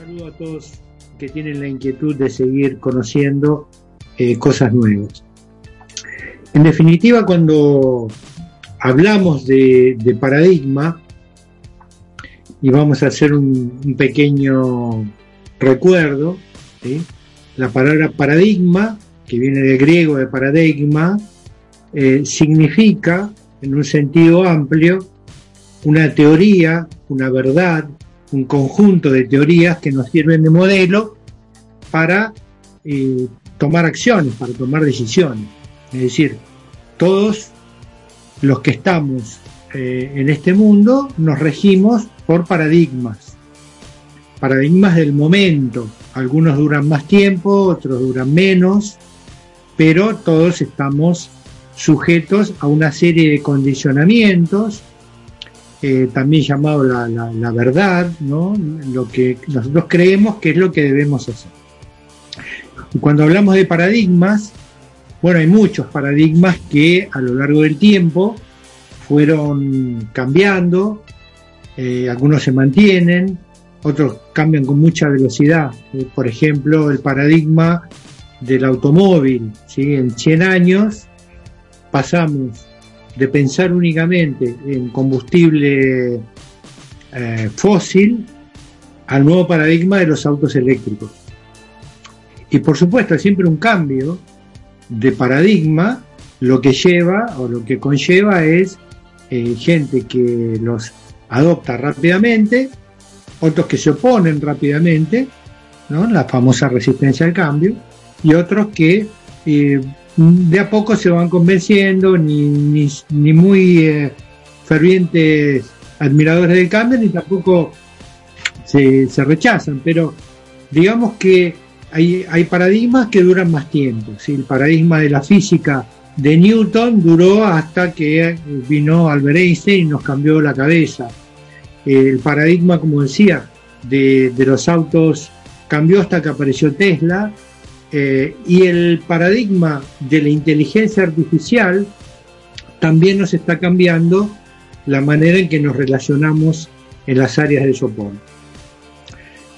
saludo a todos que tienen la inquietud de seguir conociendo eh, cosas nuevas. En definitiva, cuando hablamos de, paradigma, y vamos a hacer un, pequeño recuerdo, la palabra paradigma, que viene del griego de paradigma, eh, significa, en un sentido amplio, una teoría, una verdad, un conjunto de teorías que nos sirven de modelo para eh, tomar acciones, para tomar decisiones. Es decir, todos los que estamos eh, en este mundo nos regimos por paradigmas, paradigmas del momento. Algunos duran más tiempo, otros duran menos, pero todos estamos sujetos a una serie de condicionamientos eh, también llamado la, verdad, ¿no? lo que nosotros creemos que es lo que debemos hacer. Y cuando hablamos de paradigmas, bueno, hay muchos paradigmas que a lo largo del tiempo fueron cambiando, eh, algunos se mantienen, otros cambian con mucha velocidad. Eh, por ejemplo, el paradigma del automóvil, ¿sí? en 100 años pasamos de pensar únicamente en combustible eh, fósil al nuevo paradigma de los autos eléctricos. Y por supuesto, siempre un cambio de paradigma, lo que lleva o lo que conlleva es eh, gente que los adopta rápidamente, otros que se oponen rápidamente, ¿no? la famosa resistencia al cambio, y otros que eh, de a poco se van convenciendo, ni, ni, muy eh, fervientes admiradores del cambio, ni tampoco se, rechazan, pero digamos que hay, paradigmas que duran más tiempo. El paradigma de la física de Newton duró hasta que vino Albert Einstein y nos cambió la cabeza. El paradigma, como decía, de, de los autos cambió hasta que apareció Tesla eh, y el paradigma de la inteligencia artificial también nos está cambiando la manera en que nos relacionamos en las áreas de soporte.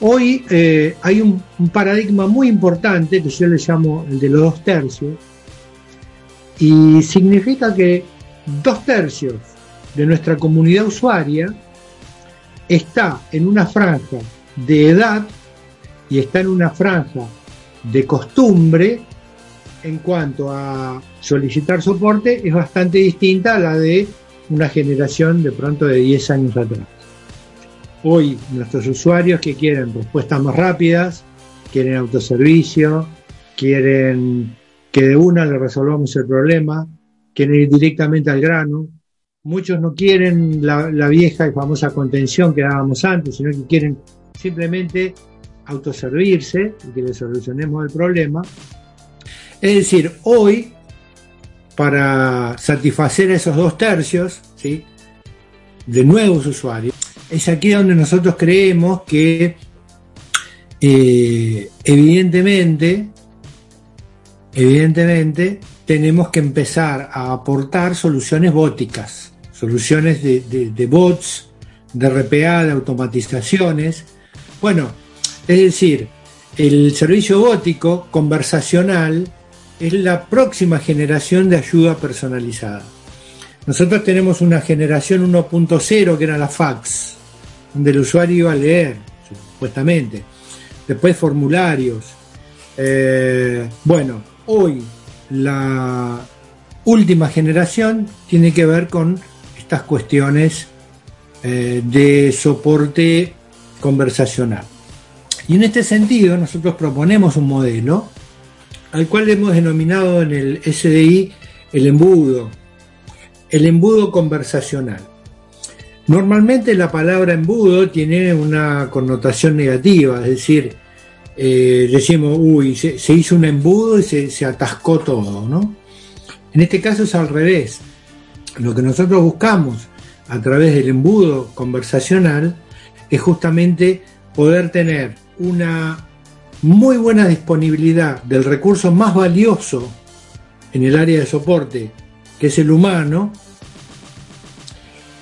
Hoy eh, hay un, paradigma muy importante que yo le llamo el de los dos tercios y significa que dos tercios de nuestra comunidad usuaria está en una franja de edad y está en una franja de costumbre en cuanto a solicitar soporte es bastante distinta a la de una generación de pronto de 10 años atrás. Hoy nuestros usuarios que quieren respuestas más rápidas, quieren autoservicio, quieren que de una le resolvamos el problema, quieren ir directamente al grano. Muchos no quieren la, la vieja y famosa contención que dábamos antes, sino que quieren simplemente autoservirse y que le solucionemos el problema. Es decir, hoy, para satisfacer esos dos tercios de nuevos usuarios, es aquí donde nosotros creemos que eh, evidentemente, evidentemente, tenemos que empezar a aportar soluciones bóticas, soluciones de, de bots, de RPA, de automatizaciones. Bueno, es decir, el servicio bótico conversacional es la próxima generación de ayuda personalizada. Nosotros tenemos una generación 1.0 que era la fax, donde el usuario iba a leer, supuestamente. Después formularios. Eh, bueno, hoy la última generación tiene que ver con estas cuestiones eh, de soporte conversacional. Y en este sentido nosotros proponemos un modelo al cual hemos denominado en el SDI el embudo, el embudo conversacional. Normalmente la palabra embudo tiene una connotación negativa, es decir, eh, decimos, uy, se, hizo un embudo y se, se atascó todo, ¿no? En este caso es al revés. Lo que nosotros buscamos a través del embudo conversacional es justamente poder tener una muy buena disponibilidad del recurso más valioso en el área de soporte, que es el humano,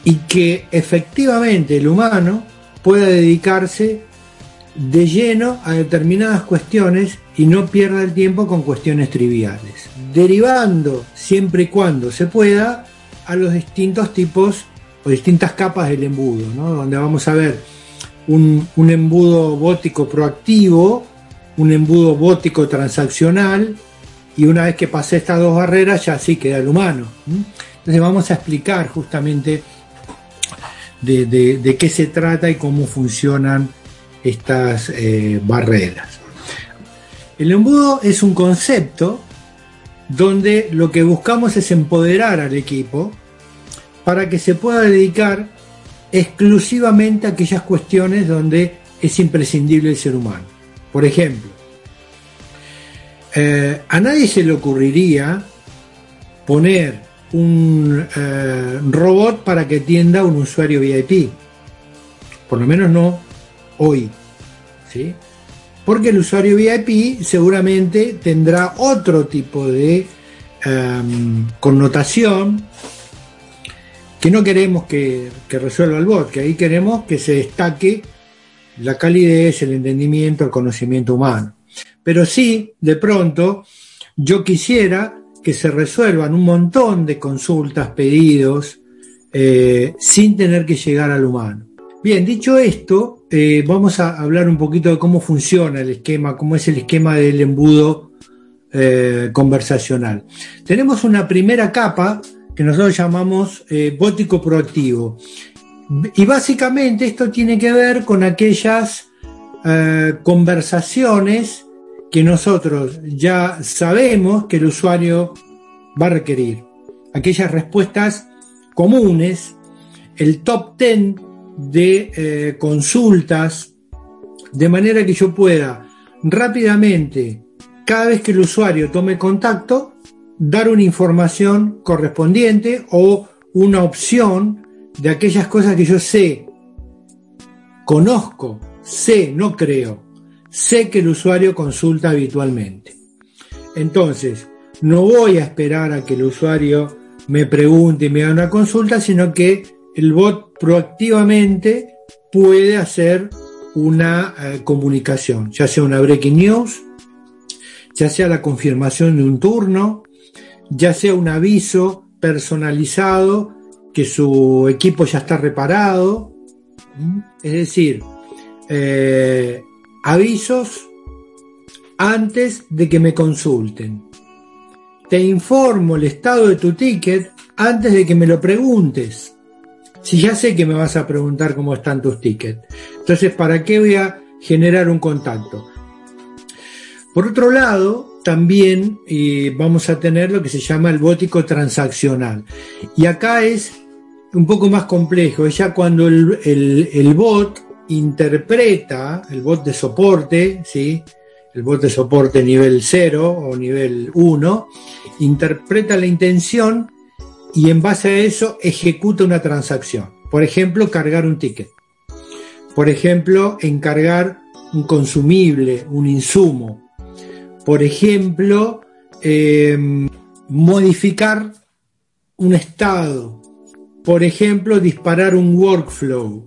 y que efectivamente el humano pueda dedicarse de lleno a determinadas cuestiones y no pierda el tiempo con cuestiones triviales, derivando siempre y cuando se pueda a los distintos tipos o distintas capas del embudo, donde vamos a ver un, embudo bótico proactivo, un embudo bótico transaccional, y una vez que pasé estas dos barreras ya sí queda el humano. Entonces vamos a explicar justamente de, qué se trata y cómo funcionan estas eh, barreras. El embudo es un concepto donde lo que buscamos es empoderar al equipo para que se pueda dedicar exclusivamente aquellas cuestiones donde es imprescindible el ser humano. Por ejemplo, eh, a nadie se le ocurriría poner un eh, robot para que atienda a un usuario VIP. Por lo menos no hoy. ¿sí? Porque el usuario VIP seguramente tendrá otro tipo de em, connotación que no queremos que, que, resuelva el bot, que ahí queremos que se destaque la calidez, el entendimiento, el conocimiento humano. Pero sí, de pronto, yo quisiera que se resuelvan un montón de consultas, pedidos, eh, sin tener que llegar al humano. Bien, dicho esto, eh, vamos a hablar un poquito de cómo funciona el esquema, cómo es el esquema del embudo eh, conversacional. Tenemos una primera capa que nosotros llamamos bótico proactivo. Y básicamente esto tiene que ver con aquellas conversaciones que nosotros ya sabemos que el usuario va a requerir. Aquellas respuestas comunes, el top 10 de eh, consultas, de manera que yo pueda rápidamente, cada vez que el usuario tome contacto, dar una información correspondiente o una opción de aquellas cosas que yo sé, conozco, sé, no creo, sé que el usuario consulta habitualmente. Entonces, no voy a esperar a que el usuario me pregunte y me haga una consulta, sino que el bot proactivamente puede hacer una eh, comunicación, ya sea una breaking news, ya sea la confirmación de un turno, ya sea un aviso personalizado que su equipo ya está reparado. Es decir, eh, avisos antes de que me consulten. Te informo el estado de tu ticket antes de que me lo preguntes. Si ya sé que me vas a preguntar cómo están tus tickets. Entonces, ¿para qué voy a generar un contacto? Por otro lado, también eh, vamos a tener lo que se llama el bótico transaccional. Y acá es un poco más complejo, es ya cuando el, el bot interpreta el bot de soporte, ¿sí? el bot de soporte nivel 0 o nivel 1, interpreta la intención y en base a eso ejecuta una transacción. Por ejemplo, cargar un ticket. Por ejemplo, encargar un consumible, un insumo. Por ejemplo, em, modificar un estado. Por ejemplo, disparar un workflow.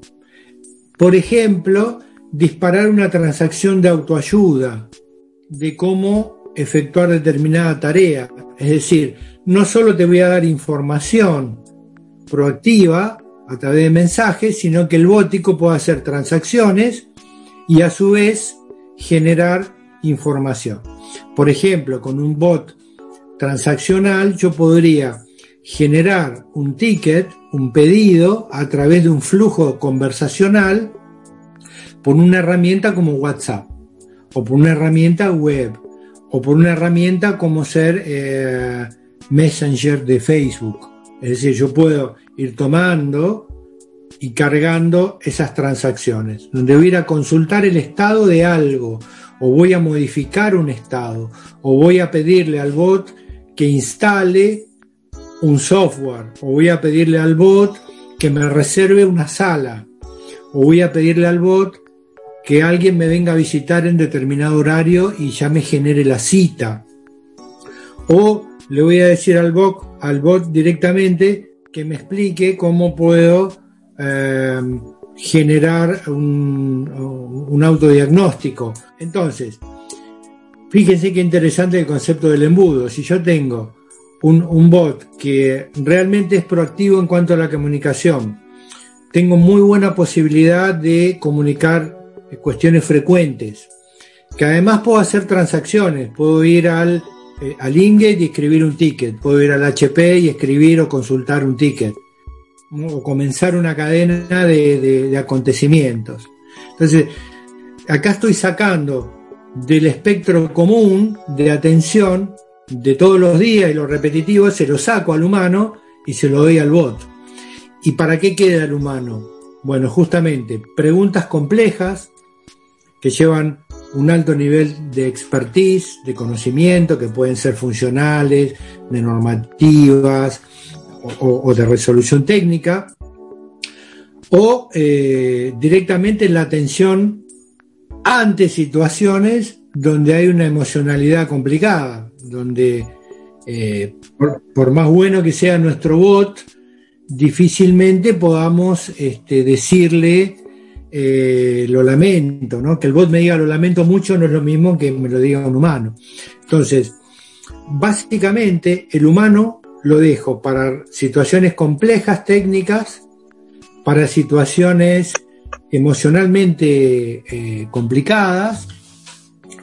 Por ejemplo, disparar una transacción de autoayuda, de cómo efectuar determinada tarea. Es decir, no solo te voy a dar información proactiva a través de mensajes, sino que el bótico puede hacer transacciones y a su vez generar información. Por ejemplo, con un bot transaccional yo podría generar un ticket, un pedido, a través de un flujo conversacional por una herramienta como WhatsApp, o por una herramienta web, o por una herramienta como ser eh, Messenger de Facebook. Es decir, yo puedo ir tomando y cargando esas transacciones, donde voy a ir a consultar el estado de algo, o voy a modificar un estado, o voy a pedirle al bot que instale un software o voy a pedirle al bot que me reserve una sala o voy a pedirle al bot que alguien me venga a visitar en determinado horario y ya me genere la cita. O le voy a decir al bot, al bot directamente que me explique cómo puedo eh, generar un, un autodiagnóstico. Entonces, fíjense qué interesante el concepto del embudo. Si yo tengo un, un, bot que realmente es proactivo en cuanto a la comunicación, tengo muy buena posibilidad de comunicar cuestiones frecuentes, que además puedo hacer transacciones, puedo ir al, eh, al Inget y escribir un ticket, puedo ir al HP y escribir o consultar un ticket o comenzar una cadena de, acontecimientos. Entonces, acá estoy sacando del espectro común de atención de todos los días y lo repetitivo, se lo saco al humano y se lo doy al bot. ¿Y para qué queda el humano? Bueno, justamente preguntas complejas que llevan un alto nivel de expertise, de conocimiento, que pueden ser funcionales, de normativas, o, de resolución técnica, o eh, directamente la atención ante situaciones donde hay una emocionalidad complicada, donde eh, por, más bueno que sea nuestro bot, difícilmente podamos este, decirle eh, lo lamento, ¿no? Que el bot me diga lo lamento mucho no es lo mismo que me lo diga un humano. Entonces, básicamente el humano lo dejo para situaciones complejas, técnicas, para situaciones emocionalmente eh, complicadas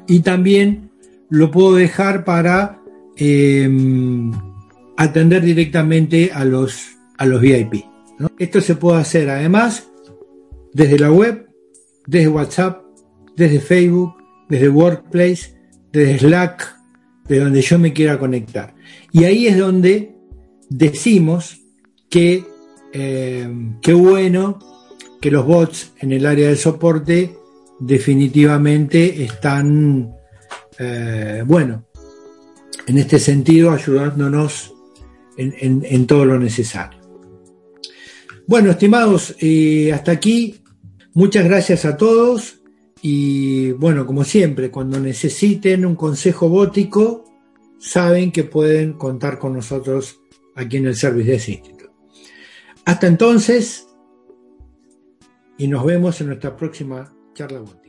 y también lo puedo dejar para em, atender directamente a los, a los VIP. Esto se puede hacer además desde la web, desde WhatsApp, desde Facebook, desde Workplace, desde Slack, de donde yo me quiera conectar. Y ahí es donde decimos que eh, qué bueno que los bots en el área del soporte definitivamente están, eh, bueno, en este sentido ayudándonos en, todo lo necesario. Bueno, estimados, eh, hasta aquí. Muchas gracias a todos. Y bueno, como siempre, cuando necesiten un consejo bótico, saben que pueden contar con nosotros aquí en el Service Desk Institute. Hasta entonces, y nos vemos en nuestra próxima charla bótica.